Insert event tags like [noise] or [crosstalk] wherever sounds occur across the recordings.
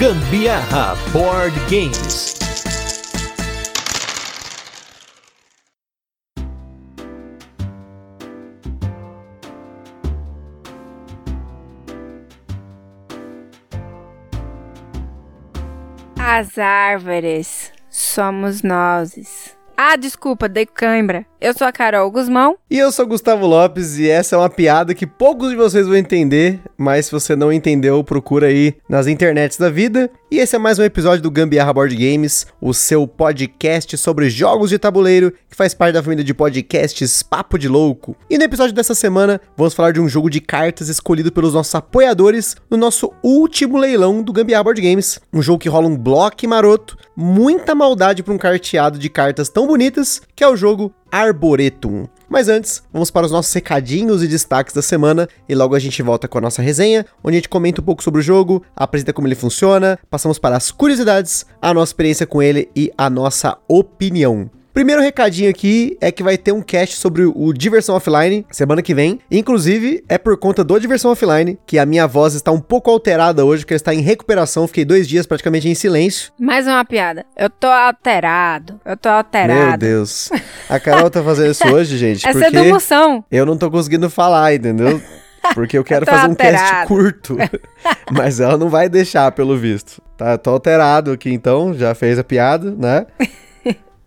Gambiarra Board Games. As árvores somos nós. Ah, desculpa, dei cãibra. Eu sou a Carol Guzmão. E eu sou Gustavo Lopes e essa é uma piada que poucos de vocês vão entender, mas se você não entendeu, procura aí nas internets da vida. E esse é mais um episódio do Gambiarra Board Games, o seu podcast sobre jogos de tabuleiro, que faz parte da família de podcasts Papo de Louco. E no episódio dessa semana, vamos falar de um jogo de cartas escolhido pelos nossos apoiadores no nosso último leilão do Gambiarra Board Games. Um jogo que rola um bloco maroto, muita maldade para um carteado de cartas tão bonitas, que é o jogo Arboretum. Mas antes, vamos para os nossos recadinhos e destaques da semana e logo a gente volta com a nossa resenha, onde a gente comenta um pouco sobre o jogo, apresenta como ele funciona, passamos para as curiosidades, a nossa experiência com ele e a nossa opinião. Primeiro recadinho aqui é que vai ter um cast sobre o Diversão Offline semana que vem. Inclusive, é por conta do Diversão Offline que a minha voz está um pouco alterada hoje, que está em recuperação. Fiquei dois dias praticamente em silêncio. Mais uma piada. Eu tô alterado. Eu tô alterado. Meu Deus. A Carol tá fazendo isso [laughs] hoje, gente. Essa é porque do emoção. eu não tô conseguindo falar, entendeu? Porque eu [laughs] quero tô fazer um cast alterado. curto. [laughs] Mas ela não vai deixar, pelo visto. Tá, tô alterado aqui então, já fez a piada, né?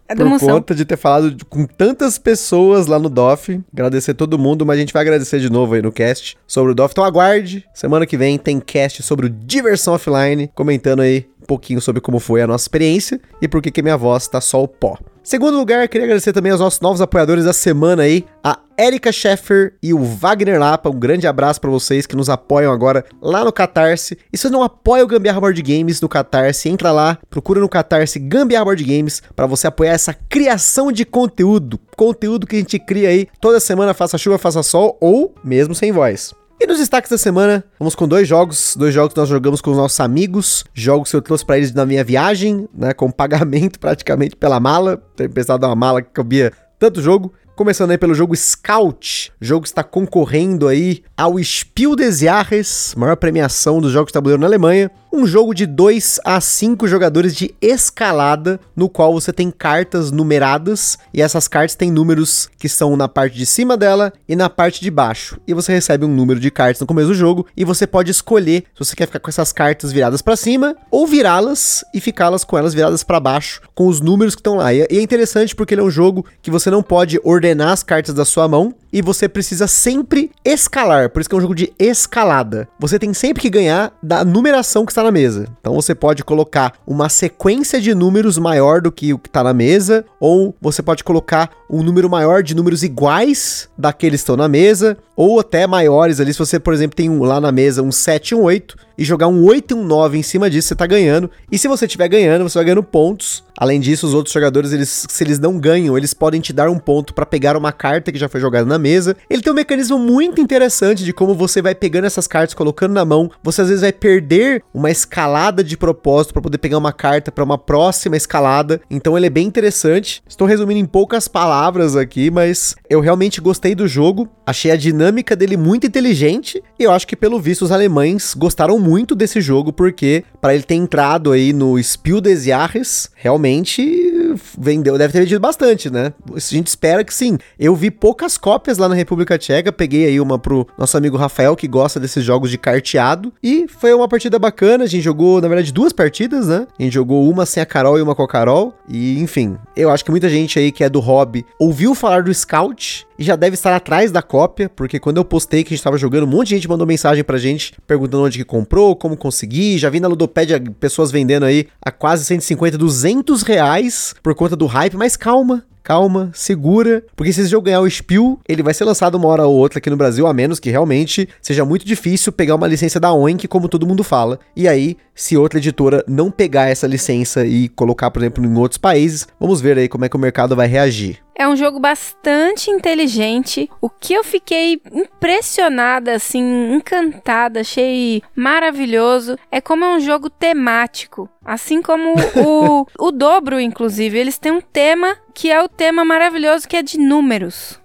É por emoção. conta de ter falado com tantas pessoas lá no DOF. Agradecer todo mundo, mas a gente vai agradecer de novo aí no cast sobre o DOF. Então aguarde. Semana que vem tem cast sobre o Diversão Offline, comentando aí um pouquinho sobre como foi a nossa experiência e por que que minha voz tá só o pó. Segundo lugar, queria agradecer também aos nossos novos apoiadores da semana aí, a Erika Scheffer e o Wagner Lapa. Um grande abraço pra vocês que nos apoiam agora lá no Catarse. E se você não apoia o Gambiarra Board Games no Catarse, entra lá, procura no Catarse Gambiarra Board Games pra você apoiar essa criação de conteúdo. Conteúdo que a gente cria aí toda semana, faça chuva, faça sol ou mesmo sem voz. E nos destaques da semana, vamos com dois jogos, dois jogos que nós jogamos com os nossos amigos, jogos que eu trouxe pra eles na minha viagem, né, com pagamento [laughs] praticamente pela mala, ter pensado uma mala que cabia tanto jogo. Começando aí pelo jogo Scout, jogo que está concorrendo aí ao Spiel des Jahres, maior premiação dos jogos de tabuleiro na Alemanha. Um jogo de 2 a 5 jogadores de escalada, no qual você tem cartas numeradas e essas cartas têm números que são na parte de cima dela e na parte de baixo. E você recebe um número de cartas no começo do jogo e você pode escolher se você quer ficar com essas cartas viradas para cima ou virá-las e ficá-las com elas viradas para baixo com os números que estão lá. E é- interessante porque ele é um jogo que você não pode ordenar as cartas da sua mão e você precisa sempre escalar. Por isso que é um jogo de escalada. Você tem sempre que ganhar da numeração que está na mesa. Então você pode colocar uma sequência de números maior do que o que está na mesa, ou você pode colocar um número maior de números iguais daqueles que estão na mesa, ou até maiores ali. Se você, por exemplo, tem um, lá na mesa um 7 e um 8 e jogar um 8 e um 9 em cima disso, você tá ganhando. E se você estiver ganhando, você vai ganhando pontos. Além disso, os outros jogadores, eles, se eles não ganham, eles podem te dar um ponto para pegar uma carta que já foi jogada na mesa. Ele tem um mecanismo muito interessante de como você vai pegando essas cartas, colocando na mão. Você às vezes vai perder uma escalada de propósito para poder pegar uma carta para uma próxima escalada. Então ele é bem interessante. Estou resumindo em poucas palavras aqui, mas eu realmente gostei do jogo. Achei a dinâmica dele muito inteligente e eu acho que pelo visto os alemães gostaram muito desse jogo porque para ele ter entrado aí no Spiel des Jahres, realmente realmente vendeu, deve ter vendido bastante, né? A gente espera que sim. Eu vi poucas cópias lá na República Tcheca, peguei aí uma pro nosso amigo Rafael que gosta desses jogos de carteado e foi uma partida bacana. A gente jogou, na verdade, duas partidas, né? A gente jogou uma sem a Carol e uma com a Carol e, enfim, eu acho que muita gente aí que é do hobby ouviu falar do Scout e já deve estar atrás da cópia, porque quando eu postei que a gente tava jogando, um monte de gente mandou mensagem pra gente perguntando onde que comprou, como conseguir. Já vi na Ludopédia pessoas vendendo aí a quase 150, 200 reais por conta do hype, mas calma. Calma, segura, porque se esse jogo ganhar o Spiel, ele vai ser lançado uma hora ou outra aqui no Brasil, a menos que realmente seja muito difícil pegar uma licença da Oink, como todo mundo fala. E aí, se outra editora não pegar essa licença e colocar, por exemplo, em outros países, vamos ver aí como é que o mercado vai reagir. É um jogo bastante inteligente. O que eu fiquei impressionada, assim, encantada, achei maravilhoso, é como é um jogo temático. Assim como o, [laughs] o dobro, inclusive. Eles têm um tema que é o tema maravilhoso, que é de números.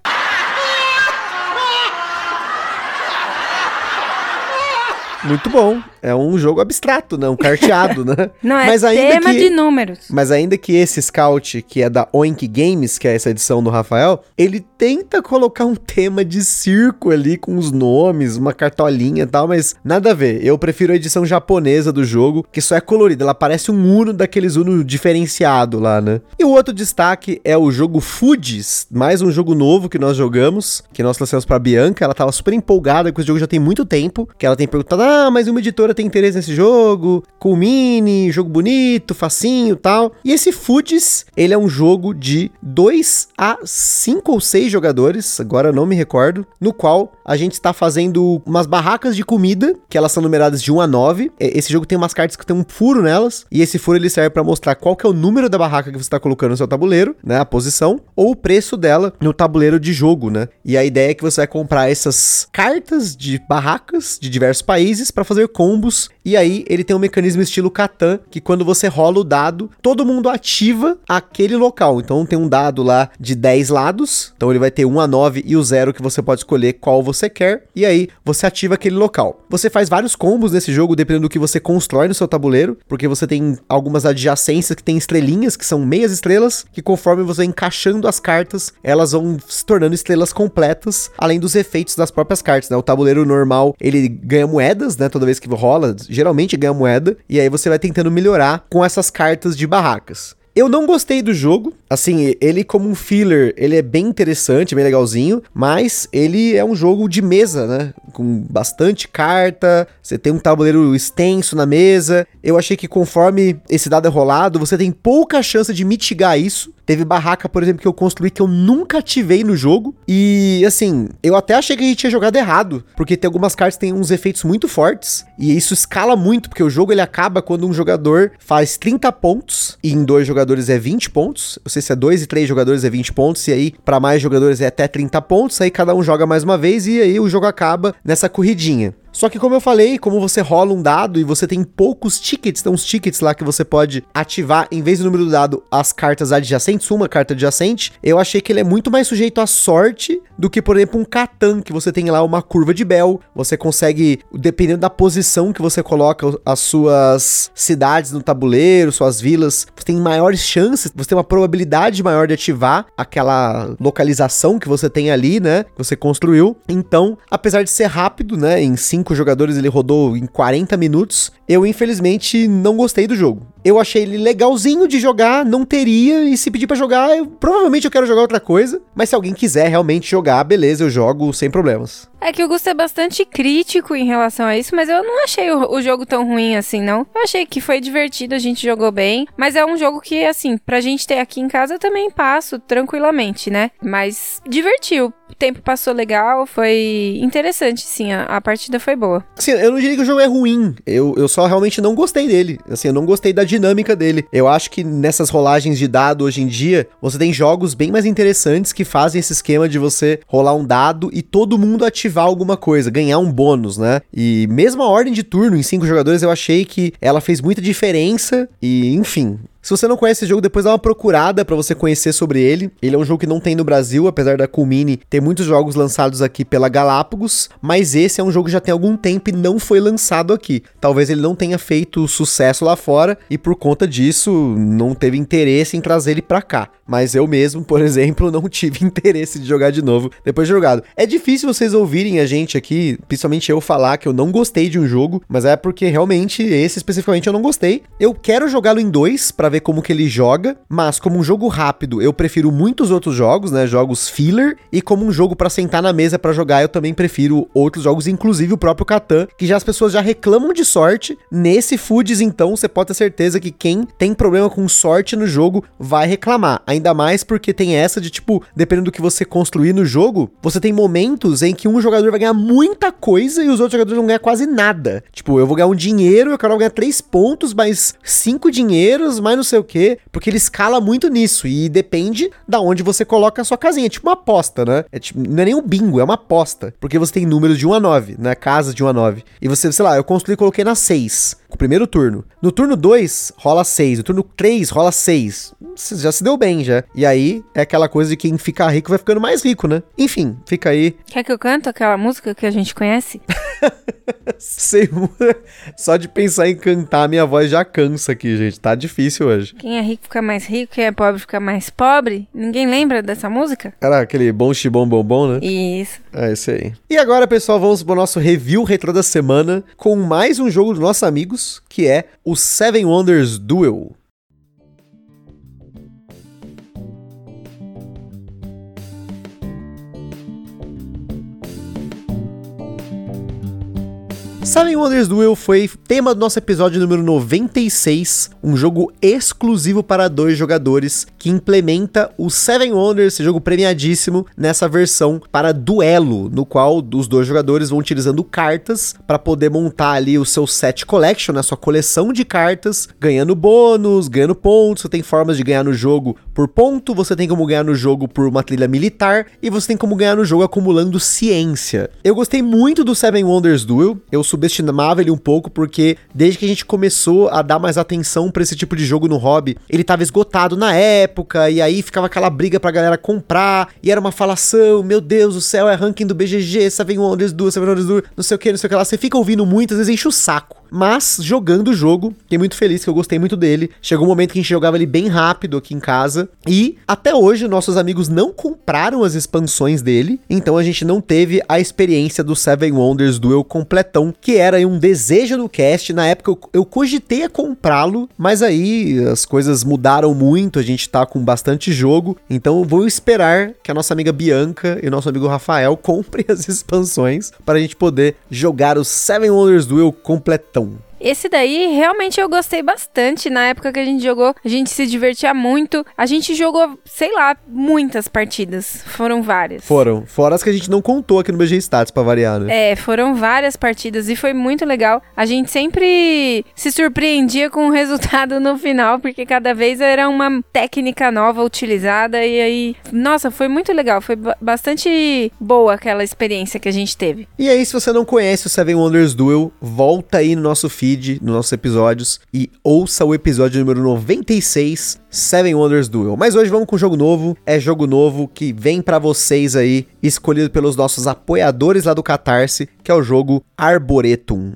Muito bom. É um jogo abstrato, né? Um carteado, né? [laughs] Não, é Mas ainda tema que- de números. Mas ainda que esse Scout, que é da Oink Games, que é essa edição do Rafael, ele tenta colocar um tema de circo ali com os nomes, uma cartolinha e tal, mas nada a ver. Eu prefiro a edição japonesa do jogo, que só é colorida. Ela parece um Uno daqueles Uno diferenciado lá, né? E o outro destaque é o jogo Foods, mais um jogo novo que nós jogamos, que nós trouxemos pra Bianca. Ela tava super empolgada com esse jogo já tem muito tempo, que ela tem perguntado: "Ah, mas uma editora tem interesse nesse jogo? Cool Mini, jogo bonito, facinho, tal". E esse Foods, ele é um jogo de 2 a 5 ou 6 jogadores, agora não me recordo, no qual a gente está fazendo umas barracas de comida, que elas são numeradas de 1 a 9. E- Esse jogo tem umas cartas que tem um furo nelas, e esse furo ele serve para mostrar qual que é o número da barraca que você está colocando no seu tabuleiro, né, a posição, ou o preço dela no tabuleiro de jogo, né? E a ideia é que você vai comprar essas cartas de barracas de diversos países para fazer combos, e aí ele tem um mecanismo estilo Catan, que quando você rola o dado, todo mundo ativa aquele local. Então tem um dado lá de 10 lados, então ele vai ter 1 a 9 e o 0 que você pode escolher qual você quer, e aí você ativa aquele local. Você faz vários combos nesse jogo dependendo do que você constrói no seu tabuleiro, porque você tem algumas adjacências que tem estrelinhas, que são meias estrelas, que conforme você encaixando as cartas, elas vão se tornando estrelas completas, além dos efeitos das próprias cartas, né? O tabuleiro normal, ele ganha moedas, né? Toda vez que rola, geralmente ganha moeda, e aí você vai tentando melhorar com essas cartas de barracas. Eu não gostei do jogo. Assim, ele como um filler, ele é bem interessante, bem legalzinho, mas ele é um jogo de mesa, né? Com bastante carta, você tem um tabuleiro extenso na mesa. Eu achei que conforme esse dado é rolado, você tem pouca chance de mitigar isso. Teve barraca, por exemplo, que eu construí que eu nunca ativei no jogo. E assim, eu até achei que a gente tinha jogado errado, porque tem algumas cartas que têm uns efeitos muito fortes, e isso escala muito, porque o jogo ele acaba quando um jogador faz 30 pontos, e em dois jogadores é 20 pontos. Se é dois e três jogadores é 20 pontos, e aí para mais jogadores é até 30 pontos, aí cada um joga mais uma vez, e aí o jogo acaba nessa corridinha. Só que como eu falei, como você rola um dado e você tem poucos tickets, tem uns tickets lá que você pode ativar, em vez do número do dado, as cartas adjacentes, uma carta adjacente, eu achei que ele é muito mais sujeito à sorte do que, por exemplo, um Catan, que você tem lá uma curva de Bell, você consegue, dependendo da posição que você coloca as suas cidades no tabuleiro, suas vilas, você tem maiores chances, você tem uma probabilidade maior de ativar aquela localização que você tem ali, né, que você construiu. Então, apesar de ser rápido, né, em cinco jogadores ele rodou em 40 minutos, eu infelizmente não gostei do jogo. Eu achei ele legalzinho de jogar, não teria, e se pedir pra jogar, eu, provavelmente eu quero jogar outra coisa, mas se alguém quiser realmente jogar, beleza, eu jogo sem problemas. É que o Gusto é bastante crítico em relação a isso, mas eu não achei o, o jogo tão ruim assim, não. Eu achei que foi divertido, a gente jogou bem, mas é um jogo que, assim, pra gente ter aqui em casa eu também passo tranquilamente, né? Mas divertiu. O tempo passou legal, foi interessante, sim, a, a partida foi boa. Assim, eu não diria que o jogo é ruim, eu, eu só realmente não gostei dele. Assim, eu não gostei da dinâmica dele. Eu acho que nessas rolagens de dado hoje em dia, você tem jogos bem mais interessantes que fazem esse esquema de você rolar um dado e todo mundo ativar alguma coisa, ganhar um bônus, né? E mesmo a ordem de turno em cinco jogadores, eu achei que ela fez muita diferença e, enfim, se você não conhece esse jogo, depois dá uma procurada pra você conhecer sobre ele. Ele é um jogo que não tem no Brasil, apesar da Culmini ter muitos jogos lançados aqui pela Galápagos, mas esse é um jogo que já tem algum tempo e não foi lançado aqui. Talvez ele não tenha feito sucesso lá fora e por conta disso não teve interesse em trazer ele pra cá. Mas eu mesmo, por [laughs] exemplo, não tive interesse de jogar de novo depois de jogado. É difícil vocês ouvirem a gente aqui, principalmente eu falar que eu não gostei de um jogo, mas é porque realmente esse especificamente eu não gostei. Eu quero jogá-lo em dois pra ver como que ele joga, mas como um jogo rápido, eu prefiro muitos outros jogos, né, jogos filler, e como um jogo pra sentar na mesa pra jogar, eu também prefiro outros jogos, inclusive o próprio Catan, que já as pessoas já reclamam de sorte. Nesse Foods, então, você pode ter certeza que quem tem problema com sorte no jogo vai reclamar. Ainda mais porque tem essa de tipo, dependendo do que você construir no jogo, você tem momentos em que um jogador vai ganhar muita coisa e os outros jogadores vão ganhar quase nada. Tipo, eu vou ganhar um dinheiro, eu quero ganhar três pontos, mais cinco dinheiros, mais não sei o que, porque ele escala muito nisso e depende da onde você coloca a sua casinha. É tipo uma aposta, né? É tipo, não é nem um bingo, é uma aposta. Porque você tem números de 1 a 9, né? Casas de 1 a 9. E você, sei lá, eu construí e coloquei na 6, com o primeiro turno. No turno 2, rola 6. No turno 3, rola 6. Já se deu bem, já. E aí, é aquela coisa de quem fica rico vai ficando mais rico, né? Enfim, fica aí. Quer que eu canto aquela música que a gente conhece? [laughs] Sem... Só de pensar em cantar, minha voz já cansa aqui, gente. Tá difícil hoje. Quem é rico fica mais rico, quem é pobre fica mais pobre. Ninguém lembra dessa música? Era aquele bom chibom bom bom, né? Isso. É isso aí. E agora, pessoal, vamos pro nosso review retro da semana com mais um jogo dos nossos amigos, que é o Seven Wonders Duel. Seven Wonders Duel foi tema do nosso episódio número 96, um jogo exclusivo para dois jogadores que implementa o Seven Wonders, esse jogo premiadíssimo, nessa versão para duelo, no qual os dois jogadores vão utilizando cartas para poder montar ali o seu set collection, a sua coleção de cartas, ganhando bônus, ganhando pontos, você tem formas de ganhar no jogo por ponto, você tem como ganhar no jogo por uma trilha militar e você tem como ganhar no jogo acumulando ciência. Eu gostei muito do Seven Wonders Duel, eu subestimava ele um pouco, porque desde que a gente começou a dar mais atenção para esse tipo de jogo no hobby, ele tava esgotado na época, e aí ficava aquela briga pra galera comprar, e era uma falação, meu Deus do céu, é ranking do BGG, Seven Wonders Duel, Seven Wonders Duel, não sei o que, não sei o que lá. Você fica ouvindo muito, às vezes enche o saco. Mas, jogando o jogo, fiquei muito feliz que eu gostei muito dele. Chegou um momento que a gente jogava ele bem rápido aqui em casa. E, até hoje, nossos amigos não compraram as expansões dele. Então, a gente não teve a experiência do Seven Wonders Duel completão, que era um desejo do cast. Na época, eu, eu cogitei a comprá-lo, mas aí as coisas mudaram muito. A gente tá com bastante jogo. Então, vou esperar que a nossa amiga Bianca e o nosso amigo Rafael [laughs] comprem as expansões para a gente poder jogar o Seven Wonders Duel completão. Esse daí realmente eu gostei bastante. Na época que a gente jogou, a gente se divertia muito. A gente jogou, sei lá, muitas partidas. Foram várias. Foram. Fora as que a gente não contou aqui no BG Stats pra variar, né? É, foram várias partidas e foi muito legal. A gente sempre se surpreendia com o [laughs] resultado no final, porque cada vez era uma técnica nova utilizada. E aí, nossa, foi muito legal. Foi bastante boa aquela experiência que a gente teve. E aí, se você não conhece o Seven Wonders Duel, volta aí no nosso feed feed nos nossos episódios e ouça o episódio número 96, Seven Wonders Duel. Mas hoje vamos com jogo novo, é jogo novo que vem para vocês aí, escolhido pelos nossos apoiadores lá do Catarse, que é o jogo Arboretum.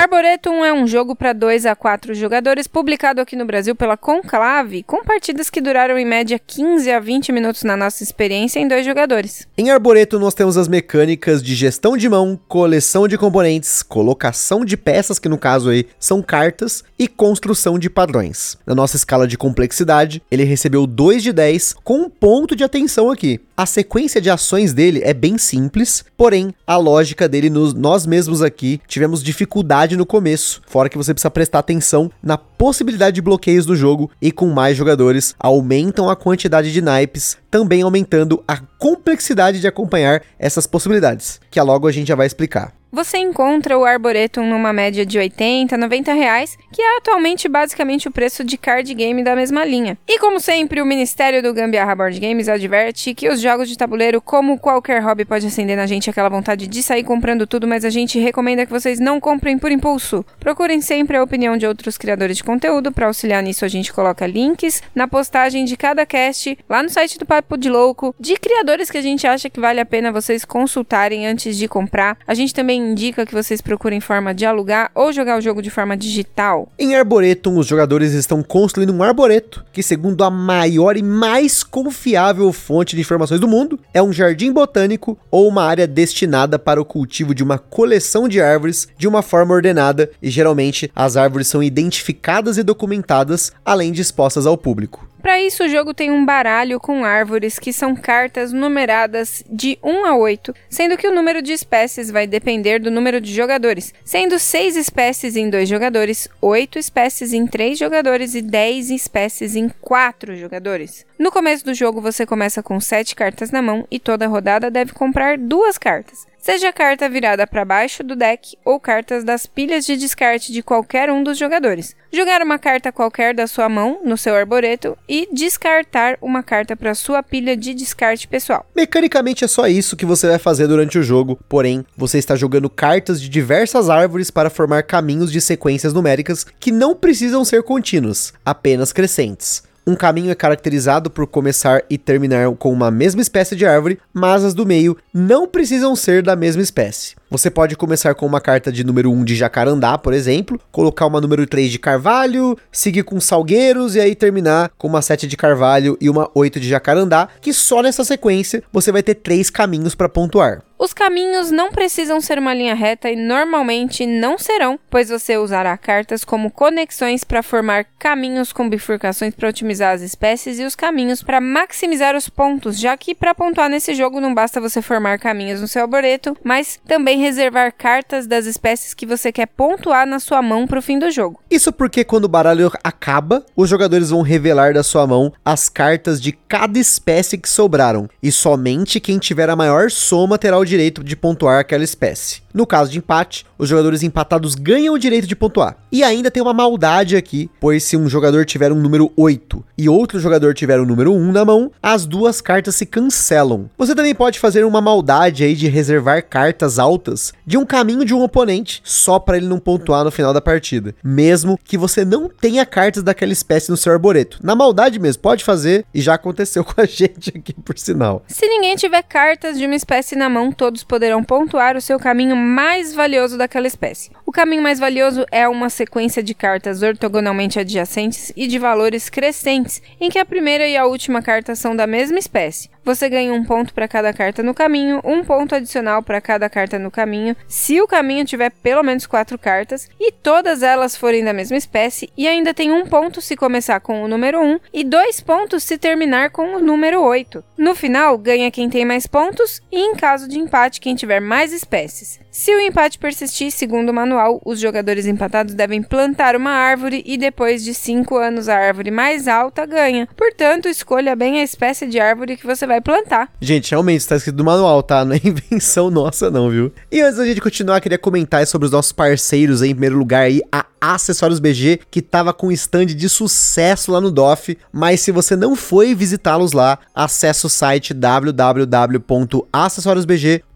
Arboretum é um jogo para 2 a 4 jogadores publicado aqui no Brasil pela Conclave, com partidas que duraram em média 15 a 20 minutos na nossa experiência em dois jogadores. Em Arboretum nós temos as mecânicas de gestão de mão, coleção de componentes, colocação de peças, que no caso aí são cartas, e construção de padrões. Na nossa escala de complexidade, ele recebeu 2 de 10 com um ponto de atenção aqui. A sequência de ações dele é bem simples, porém a lógica dele nos, nós mesmos aqui tivemos dificuldade no começo, fora que você precisa prestar atenção na possibilidade de bloqueios do jogo e com mais jogadores aumentam a quantidade de naipes, também aumentando a complexidade de acompanhar essas possibilidades, que logo a gente já vai explicar. Você encontra o Arboretum numa média de 80, 90 reais, que é atualmente basicamente o preço de card game da mesma linha. E como sempre, o Ministério do Gambiarra Board Games adverte que os jogos de tabuleiro, como qualquer hobby, pode acender na gente aquela vontade de sair comprando tudo, mas a gente recomenda que vocês não comprem por impulso. Procurem sempre a opinião de outros criadores de conteúdo, para auxiliar nisso a gente coloca links na postagem de cada cast lá no site do Papo de Louco, de criadores que a gente acha que vale a pena vocês consultarem antes de comprar. A gente também indica que vocês procurem forma de alugar ou jogar o jogo de forma digital. Em Arboretum, os jogadores estão construindo um arboreto, que segundo a maior e mais confiável fonte de informações do mundo, é um jardim botânico ou uma área destinada para o cultivo de uma coleção de árvores de uma forma ordenada e geralmente as árvores são identificadas e documentadas, além de expostas ao público. Para isso, o jogo tem um baralho com árvores que são cartas numeradas de 1 a 8, sendo que o número de espécies vai depender do número de jogadores, sendo 6 espécies em 2 jogadores, 8 espécies em 3 jogadores e 10 espécies em 4 jogadores. No começo do jogo, você começa com 7 cartas na mão e toda rodada deve comprar duas cartas seja carta virada para baixo do deck ou cartas das pilhas de descarte de qualquer um dos jogadores. Jogar uma carta qualquer da sua mão no seu arboreto e descartar uma carta para sua pilha de descarte pessoal. Mecanicamente é só isso que você vai fazer durante o jogo, porém, você está jogando cartas de diversas árvores para formar caminhos de sequências numéricas que não precisam ser contínuos, apenas crescentes. Um caminho é caracterizado por começar e terminar com uma mesma espécie de árvore, mas as do meio não precisam ser da mesma espécie. Você pode começar com uma carta de número 1 de jacarandá, por exemplo, colocar uma número 3 de carvalho, seguir com salgueiros e aí terminar com uma 7 de carvalho e uma 8 de jacarandá, que só nessa sequência você vai ter três caminhos para pontuar. Os caminhos não precisam ser uma linha reta e normalmente não serão, pois você usará cartas como conexões para formar caminhos com bifurcações para otimizar as espécies e os caminhos para maximizar os pontos, já que para pontuar nesse jogo não basta você formar caminhos no seu arboreto, mas também reservar cartas das espécies que você quer pontuar na sua mão para o fim do jogo. Isso porque quando o baralho acaba, os jogadores vão revelar da sua mão as cartas de cada espécie que sobraram, e somente quem tiver a maior soma terá o direito de pontuar aquela espécie. No caso de empate, os jogadores empatados ganham o direito de pontuar. E ainda tem uma maldade aqui, pois se um jogador tiver um número 8 e outro jogador tiver um número 1 na mão, as duas cartas se cancelam. Você também pode fazer uma maldade aí de reservar cartas altas de um caminho de um oponente, só para ele não pontuar no final da partida, mesmo que você não tenha cartas daquela espécie no seu arboreto. Na maldade mesmo, pode fazer e já aconteceu [laughs] com a gente aqui por sinal. Se ninguém tiver cartas de uma espécie na mão, todos poderão pontuar o seu caminho mais valioso daquela espécie. O caminho mais valioso é uma sequência de cartas ortogonalmente adjacentes e de valores crescentes, em que a primeira e a última carta são da mesma espécie. Você ganha um ponto para cada carta no caminho, um ponto adicional para cada carta no caminho, se o caminho tiver pelo menos quatro cartas e todas elas forem da mesma espécie, e ainda tem um ponto se começar com o número 1 e dois pontos se terminar com o número 8. No final, ganha quem tem mais pontos e, em caso de empate, quem tiver mais espécies. Se o empate persistir, segundo o manual, os jogadores empatados devem plantar uma árvore e depois de 5 anos a árvore mais alta ganha. Portanto, escolha bem a espécie de árvore que você vai plantar. Gente, realmente está escrito no manual, tá? Não é [laughs] invenção nossa não, viu? E antes da gente continuar, queria comentar sobre os nossos parceiros aí, em primeiro lugar aí, a Acessórios BG, que tava com um stand de sucesso lá no DOF, mas se você não foi visitá-los lá, acesse o site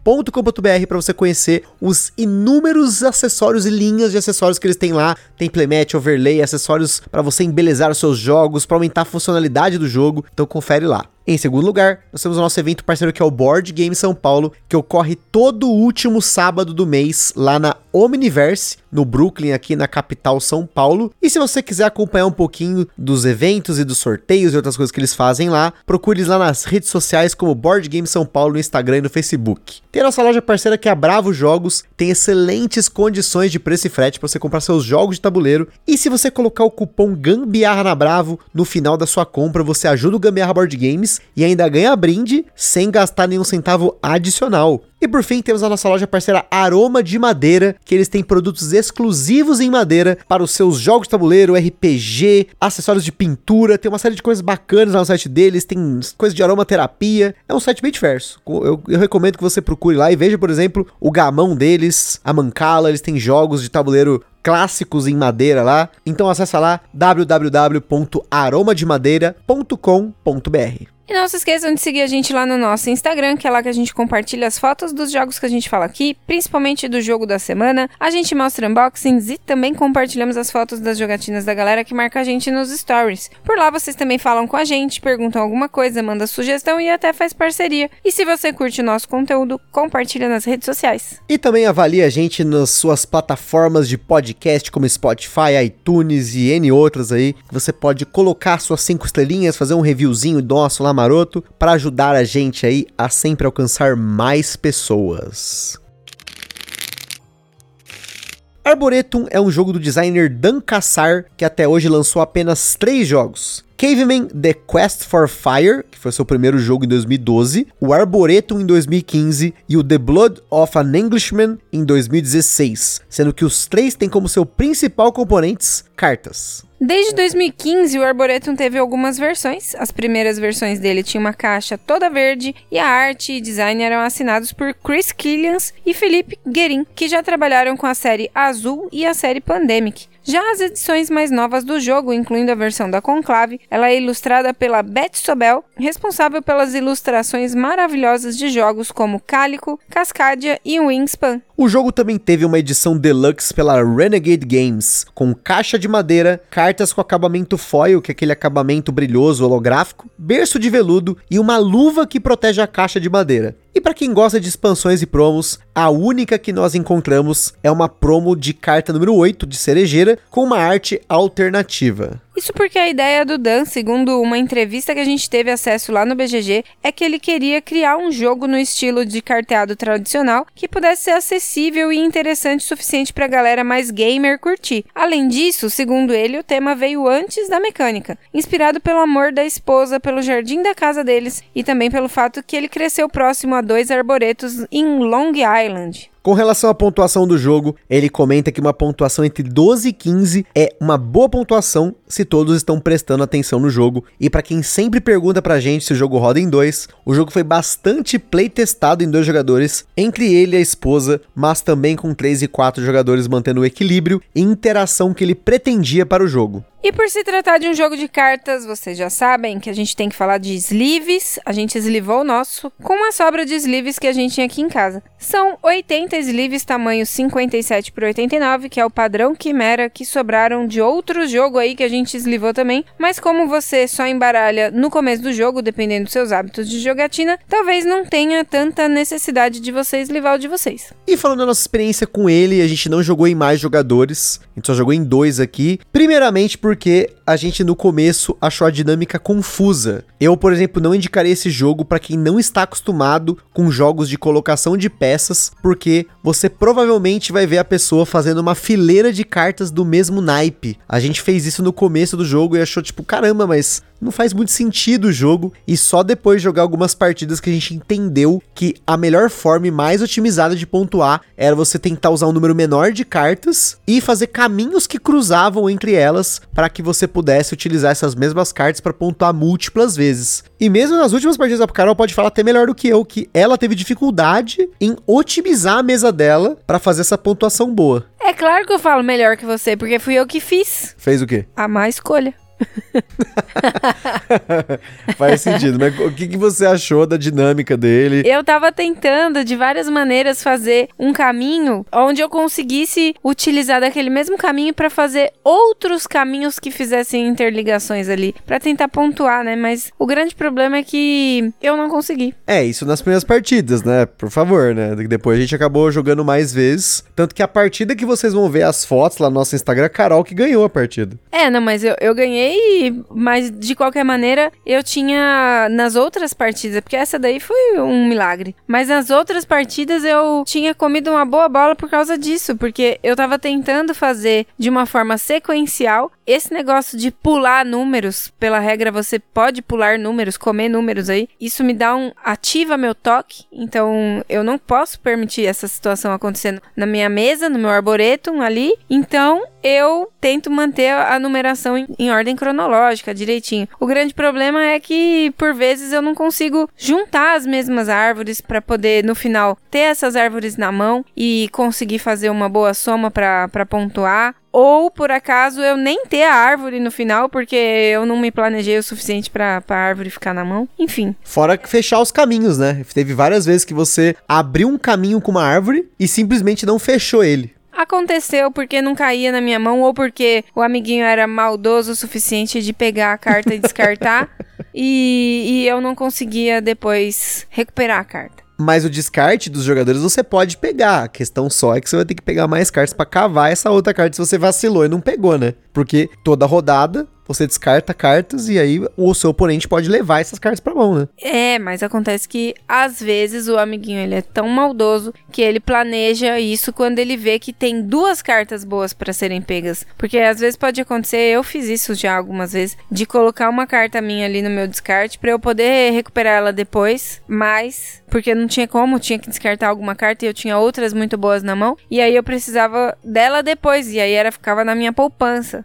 www.acessoriosbg.com.br para você conhecer os inúmeros acessórios e linhas de acessórios que eles têm lá. Tem playmat, overlay, acessórios para você embelezar os seus jogos, para aumentar a funcionalidade do jogo. Então confere lá. Em segundo lugar, nós temos o nosso evento parceiro que é o Board Game São Paulo, que ocorre todo último sábado do mês lá na Omniverse, no Brooklyn, aqui na capital São Paulo. E se você quiser acompanhar um pouquinho dos eventos e dos sorteios e outras coisas que eles fazem lá, procure lá nas redes sociais como Board Game São Paulo no Instagram e no Facebook. Tem a nossa loja parceira que é a Bravo Jogos, tem excelentes condições de preço e frete para você comprar seus jogos de tabuleiro. E se você colocar o cupom Gambiarra na Bravo no final da sua compra, você ajuda o Gambiarra Board Games e ainda ganha brinde sem gastar nenhum centavo adicional. E por fim, temos a nossa loja parceira Aroma de Madeira, que eles têm produtos exclusivos em madeira para os seus jogos de tabuleiro, RPG, acessórios de pintura, tem uma série de coisas bacanas lá no site deles, tem coisas de aromaterapia. É um site bem diverso. Eu, eu recomendo que você procure lá e veja, por exemplo, o gamão deles, a mancala, eles têm jogos de tabuleiro clássicos em madeira lá. Então acessa lá www.aromademadeira.com.br. E não se esqueçam de seguir a gente lá no nosso Instagram, que é lá que a gente compartilha as fotos dos jogos que a gente fala aqui, principalmente do jogo da semana. A gente mostra unboxings e também compartilhamos as fotos das jogatinas da galera que marca a gente nos stories. Por lá vocês também falam com a gente, perguntam alguma coisa, manda sugestão e até faz parceria. E se você curte o nosso conteúdo, compartilha nas redes sociais. E também avalie a gente nas suas plataformas de podcast como Spotify, iTunes e N outras aí. Você pode colocar suas cinco estrelinhas, fazer um reviewzinho nosso lá maroto para ajudar a gente aí a sempre alcançar mais pessoas. Arboretum é um jogo do designer Dan Cassar que até hoje lançou apenas três jogos. Caveman The Quest for Fire, que foi seu primeiro jogo em 2012, o Arboretum em 2015 e o The Blood of an Englishman em 2016, sendo que os três têm como seu principal componentes cartas. Desde 2015, o Arboretum teve algumas versões. As primeiras versões dele tinham uma caixa toda verde e a arte e design eram assinados por Chris Killians e Felipe Guerin, que já trabalharam com a série Azul e a série Pandemic. Já as edições mais novas do jogo, incluindo a versão da Conclave, ela é ilustrada pela Beth Sobel, responsável pelas ilustrações maravilhosas de jogos como Cálico, Cascadia e Wingspan. O jogo também teve uma edição deluxe pela Renegade Games, com caixa de madeira, cartas com acabamento foil, que é aquele acabamento brilhoso holográfico, berço de veludo e uma luva que protege a caixa de madeira. E para quem gosta de expansões e promos, a única que nós encontramos é uma promo de carta número 8 de cerejeira com uma arte alternativa. Isso porque a ideia do Dan, segundo uma entrevista que a gente teve acesso lá no BGG, é que ele queria criar um jogo no estilo de carteado tradicional que pudesse ser acessível e interessante o suficiente para a galera mais gamer curtir. Além disso, segundo ele, o tema veio antes da mecânica, inspirado pelo amor da esposa pelo jardim da casa deles e também pelo fato que ele cresceu próximo a dois arboretos em Long Island. Com relação à pontuação do jogo, ele comenta que uma pontuação entre 12 e 15 é uma boa pontuação se todos estão prestando atenção no jogo. E para quem sempre pergunta pra gente se o jogo roda em dois, o jogo foi bastante playtestado em dois jogadores, entre ele e a esposa, mas também com 3 e 4 jogadores mantendo o equilíbrio e interação que ele pretendia para o jogo. E por se tratar de um jogo de cartas, vocês já sabem que a gente tem que falar de sleeves. A gente eslivou o nosso com uma sobra de sleeves que a gente tinha aqui em casa. São 80 sleeves tamanho 57 por 89, que é o padrão Quimera que sobraram de outro jogo aí que a gente eslivou também. Mas como você só embaralha no começo do jogo, dependendo dos seus hábitos de jogatina, talvez não tenha tanta necessidade de você eslivar o de vocês. E falando da nossa experiência com ele, a gente não jogou em mais jogadores, a gente só jogou em dois aqui. Primeiramente por porque a gente no começo achou a dinâmica confusa. Eu, por exemplo, não indicaria esse jogo para quem não está acostumado com jogos de colocação de peças, porque você provavelmente vai ver a pessoa fazendo uma fileira de cartas do mesmo naipe. A gente fez isso no começo do jogo e achou tipo, caramba, mas não faz muito sentido o jogo e só depois de jogar algumas partidas que a gente entendeu que a melhor forma e mais otimizada de pontuar era você tentar usar um número menor de cartas e fazer caminhos que cruzavam entre elas para que você pudesse utilizar essas mesmas cartas para pontuar múltiplas vezes. E mesmo nas últimas partidas a Carol pode falar até melhor do que eu que ela teve dificuldade em otimizar a mesa dela para fazer essa pontuação boa. É claro que eu falo melhor que você, porque fui eu que fiz. Fez o quê? A má escolha. [laughs] Faz sentido, mas o que, que você achou da dinâmica dele? Eu tava tentando de várias maneiras fazer um caminho onde eu conseguisse utilizar daquele mesmo caminho para fazer outros caminhos que fizessem interligações ali, para tentar pontuar, né? Mas o grande problema é que eu não consegui. É, isso nas primeiras partidas, né? Por favor, né? Depois a gente acabou jogando mais vezes, tanto que a partida que vocês vão ver as fotos lá no nosso Instagram, a Carol que ganhou a partida. É, não, mas eu, eu ganhei mas de qualquer maneira, eu tinha nas outras partidas, porque essa daí foi um milagre. Mas nas outras partidas eu tinha comido uma boa bola por causa disso, porque eu tava tentando fazer de uma forma sequencial esse negócio de pular números, pela regra você pode pular números, comer números aí, isso me dá um ativa meu toque, então eu não posso permitir essa situação acontecendo na minha mesa, no meu arboretum ali. Então eu tento manter a numeração em, em ordem cronológica, direitinho. O grande problema é que por vezes eu não consigo juntar as mesmas árvores para poder no final ter essas árvores na mão e conseguir fazer uma boa soma para pontuar ou por acaso eu nem ter a árvore no final, porque eu não me planejei o suficiente pra, pra árvore ficar na mão. Enfim. Fora fechar os caminhos, né? Teve várias vezes que você abriu um caminho com uma árvore e simplesmente não fechou ele. Aconteceu porque não caía na minha mão ou porque o amiguinho era maldoso o suficiente de pegar a carta e descartar [laughs] e, e eu não conseguia depois recuperar a carta. Mas o descarte dos jogadores você pode pegar. A questão só é que você vai ter que pegar mais cartas para cavar essa outra carta se você vacilou e não pegou, né? Porque toda rodada você descarta cartas e aí o seu oponente pode levar essas cartas pra mão, né? É, mas acontece que às vezes o amiguinho ele é tão maldoso que ele planeja isso quando ele vê que tem duas cartas boas para serem pegas. Porque às vezes pode acontecer, eu fiz isso já algumas vezes, de colocar uma carta minha ali no meu descarte para eu poder recuperar ela depois, mas porque não tinha como, tinha que descartar alguma carta e eu tinha outras muito boas na mão, e aí eu precisava dela depois, e aí era ficava na minha poupança.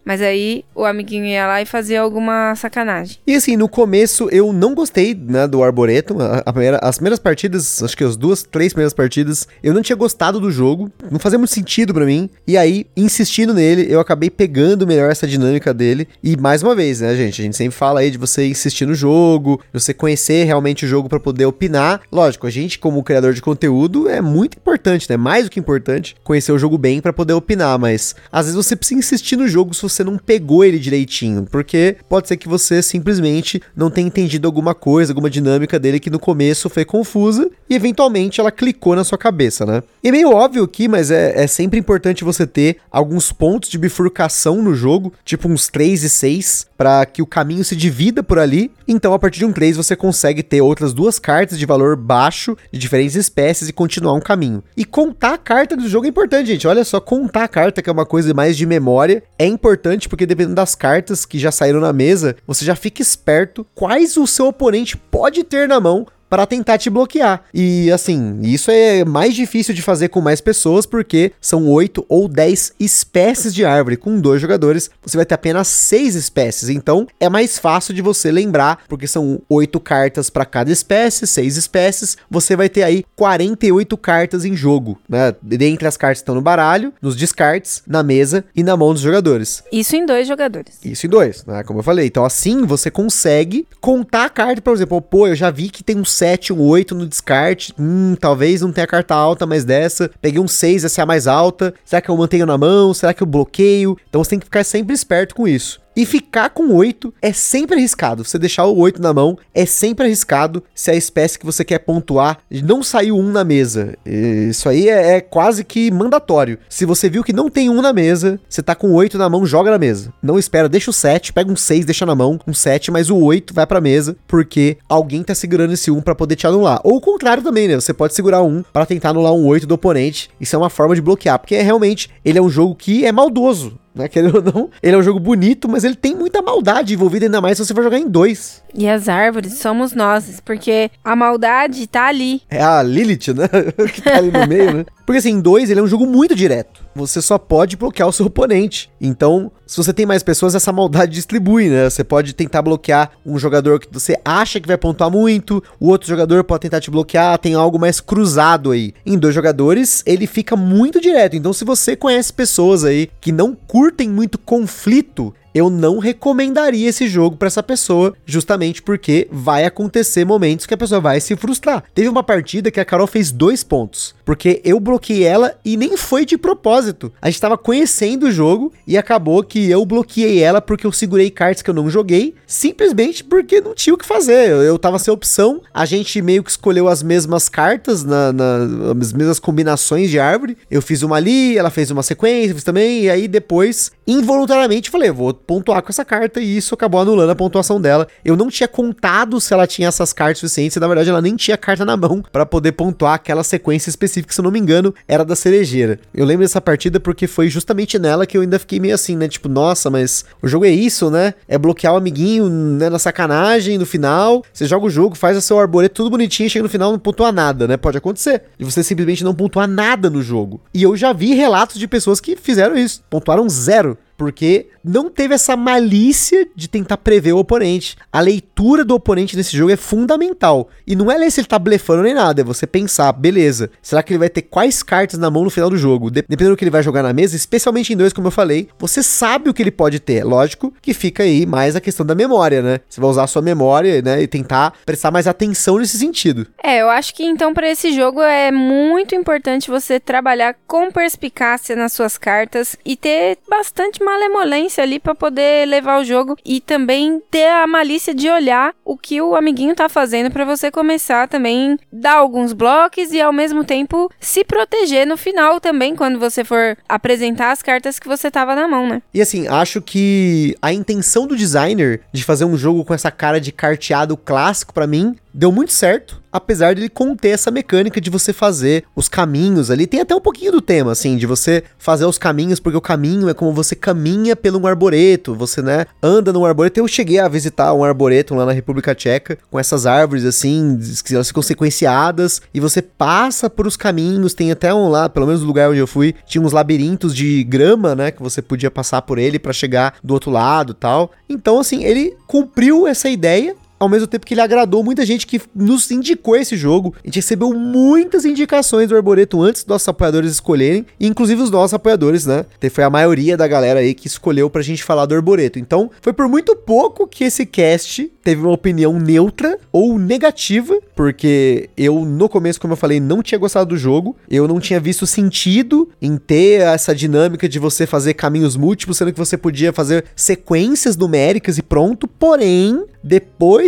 Mas aí o amiguinho ia lá e fazia alguma sacanagem. E assim, no começo eu não gostei, né, do Arboretum. A, a primeira, as primeiras partidas, acho que as duas, três primeiras partidas, eu não tinha gostado do jogo. Não fazia muito sentido para mim. E aí, insistindo nele, eu acabei pegando melhor essa dinâmica dele. E mais uma vez, né, gente? A gente sempre fala aí de você insistir no jogo, você conhecer realmente o jogo para poder opinar. Lógico, a gente, como criador de conteúdo, é muito importante, né? Mais do que importante, conhecer o jogo bem para poder opinar. Mas às vezes você precisa insistir no jogo se você não pegou ele direitinho. Porque pode ser que você simplesmente não tenha entendido alguma coisa, alguma dinâmica dele que no começo foi confusa e eventualmente ela clicou na sua cabeça, né? E é meio óbvio aqui, mas é, é sempre importante você ter alguns pontos de bifurcação no jogo, tipo uns 3 e 6, para que o caminho se divida por ali. Então, a partir de um 3, você consegue ter outras duas cartas de valor baixo de diferentes espécies e continuar um caminho. E contar a carta do jogo é importante, gente. Olha só, contar a carta, que é uma coisa mais de memória, é importante porque dependendo das cartas que já saíram na mesa, você já fica esperto quais o seu oponente pode ter na mão para tentar te bloquear. E assim, isso é mais difícil de fazer com mais pessoas porque são 8 ou 10 espécies de árvore. Com dois jogadores, você vai ter apenas 6 espécies. Então, é mais fácil de você lembrar, porque são 8 cartas para cada espécie, 6 espécies. Você vai ter aí 48 cartas em jogo, né? Dentre as cartas que estão no baralho, nos descartes, na mesa e na mão dos jogadores. Isso em dois jogadores. Isso em dois, né? Como eu falei. Então, assim, você consegue contar a carta, por exemplo, pô, eu já vi que tem um 7, um 8 no descarte. Hum, talvez não tenha carta alta mais dessa. Peguei um 6, essa é a mais alta. Será que eu mantenho na mão? Será que eu bloqueio? Então você tem que ficar sempre esperto com isso. E ficar com 8 é sempre arriscado. Você deixar o 8 na mão é sempre arriscado se a espécie que você quer pontuar não saiu um na mesa. Isso aí é, é, quase que mandatório. Se você viu que não tem um na mesa, você tá com 8 na mão, joga na mesa. Não espera, deixa o 7, pega um 6, deixa na mão, um 7, mas o 8 vai pra mesa, porque alguém tá segurando esse 1 para poder te anular. Ou o contrário também, né? Você pode segurar um para tentar anular um 8 do oponente. Isso é uma forma de bloquear, porque é, realmente ele é um jogo que é maldoso né? Querendo ou não, ele é um jogo bonito, mas ele tem muita maldade envolvida, ainda mais se você for jogar em dois. E as árvores somos nós, porque a maldade tá ali. É a Lilith, né? [laughs] que tá ali no meio, né? Porque assim, em dois ele é um jogo muito direto. Você só pode bloquear o seu oponente. Então, se você tem mais pessoas, essa maldade distribui, né? Você pode tentar bloquear um jogador que você acha que vai pontuar muito, o outro jogador pode tentar te bloquear, tem algo mais cruzado aí. Em dois jogadores, ele fica muito direto. Então, se você conhece pessoas aí que não curtem muito conflito, eu não recomendaria esse jogo para essa pessoa, justamente porque vai acontecer momentos que a pessoa vai se frustrar. Teve uma partida que a Carol fez dois pontos, porque eu bloqueei ela e nem foi de propósito. A gente tava conhecendo o jogo e acabou que eu bloqueei ela porque eu segurei cartas que eu não joguei, simplesmente porque não tinha o que fazer. Eu tava sem opção, a gente meio que escolheu as mesmas cartas, na, na, as mesmas combinações de árvore. Eu fiz uma ali, ela fez uma sequência, fiz também, e aí depois, involuntariamente, falei, vou pontuar com essa carta e isso acabou anulando a pontuação dela. Eu não tinha contado se ela tinha essas cartas suficientes, e na verdade ela nem tinha carta na mão para poder pontuar aquela sequência específica, se eu não me engano, era da cerejeira. Eu lembro dessa partida porque foi justamente nela que eu ainda fiquei meio assim, né? Tipo, nossa, mas o jogo é isso, né? É bloquear o amiguinho, né, na sacanagem no final. Você joga o jogo, faz o seu arboreto tudo bonitinho, chega no final não pontua nada, né? Pode acontecer. E você simplesmente não pontuar nada no jogo. E eu já vi relatos de pessoas que fizeram isso, pontuaram zero porque não teve essa malícia de tentar prever o oponente. A leitura do oponente nesse jogo é fundamental. E não é ler se ele tá blefando nem nada, é você pensar, beleza, será que ele vai ter quais cartas na mão no final do jogo? Dependendo do que ele vai jogar na mesa, especialmente em dois, como eu falei, você sabe o que ele pode ter. Lógico que fica aí mais a questão da memória, né? Você vai usar a sua memória, né, e tentar prestar mais atenção nesse sentido. É, eu acho que então para esse jogo é muito importante você trabalhar com perspicácia nas suas cartas e ter bastante malemolência ali para poder levar o jogo e também ter a malícia de olhar o que o amiguinho tá fazendo para você começar também dar alguns blocos e ao mesmo tempo se proteger no final também quando você for apresentar as cartas que você tava na mão, né? E assim, acho que a intenção do designer de fazer um jogo com essa cara de carteado clássico para mim deu muito certo. apesar de ele conter essa mecânica de você fazer os caminhos ali. Tem até um pouquinho do tema, assim, de você fazer os caminhos, porque o caminho é como você caminha pelo um arboreto, você, né, anda num arboreto. Eu cheguei a visitar um arboreto lá na República Tcheca, com essas árvores, assim, que elas ficam sequenciadas, e você passa por os caminhos, tem até um lá, pelo menos no lugar onde eu fui, tinha uns labirintos de grama, né, que você podia passar por ele para chegar do outro lado tal. Então, assim, ele cumpriu essa ideia, ao mesmo tempo que ele agradou muita gente que nos indicou esse jogo. A gente recebeu muitas indicações do Arboreto antes dos nossos apoiadores escolherem, inclusive os nossos apoiadores, né? Foi a maioria da galera aí que escolheu pra gente falar do Arboreto. Então, foi por muito pouco que esse cast teve uma opinião neutra ou negativa, porque eu, no começo, como eu falei, não tinha gostado do jogo, eu não tinha visto sentido em ter essa dinâmica de você fazer caminhos múltiplos, sendo que você podia fazer sequências numéricas e pronto, porém,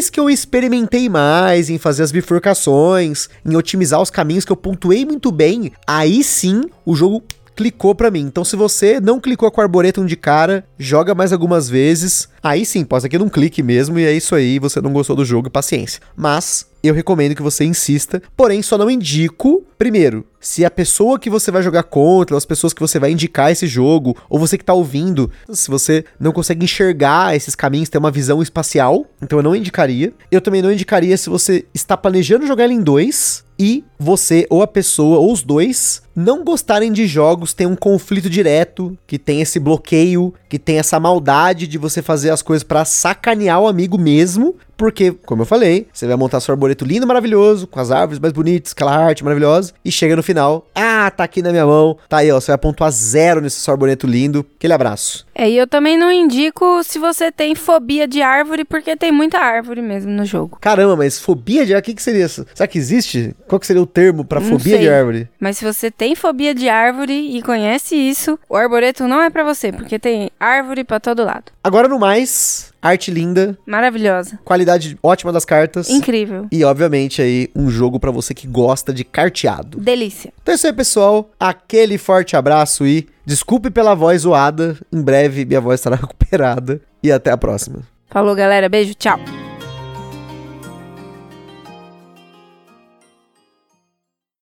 que eu experimentei mais em fazer as bifurcações, em otimizar os caminhos que eu pontuei muito bem, aí sim o jogo clicou para mim. Então, se você não clicou com o Arboretum de cara, joga mais algumas vezes. Aí sim, pode ser que não clique mesmo e é isso aí, você não gostou do jogo, paciência. Mas eu recomendo que você insista, porém só não indico, primeiro, se a pessoa que você vai jogar contra, as pessoas que você vai indicar esse jogo, ou você que tá ouvindo, se você não consegue enxergar esses caminhos, ter uma visão espacial, então eu não indicaria. Eu também não indicaria se você está planejando jogar ele em dois e você ou a pessoa ou os dois não gostarem de jogos, tem um conflito direto, que tem esse bloqueio, que tem essa maldade de você fazer as coisas para sacanear o amigo mesmo, porque, como eu falei, você vai montar seu arboreto lindo, maravilhoso, com as árvores mais bonitas, aquela arte maravilhosa, e chega no final, ah, tá aqui na minha mão, tá aí, ó, você vai pontuar zero nesse seu arboreto lindo. Aquele abraço. É, e eu também não indico se você tem fobia de árvore, porque tem muita árvore mesmo no jogo. Caramba, mas fobia de árvore, o que, que seria isso? Será que existe? Qual que seria o termo para fobia sei. de árvore? Mas se você tem fobia de árvore e conhece isso, o arboreto não é para você, porque tem árvore para todo lado. Agora no mais, arte linda. Maravilhosa. Qualidade ótima das cartas. Incrível. E, obviamente, aí, um jogo para você que gosta de carteado. Delícia. Então é isso aí, pessoal. Aquele forte abraço e desculpe pela voz zoada. Em breve, minha voz estará [laughs] recuperada. E até a próxima. Falou, galera. Beijo. Tchau.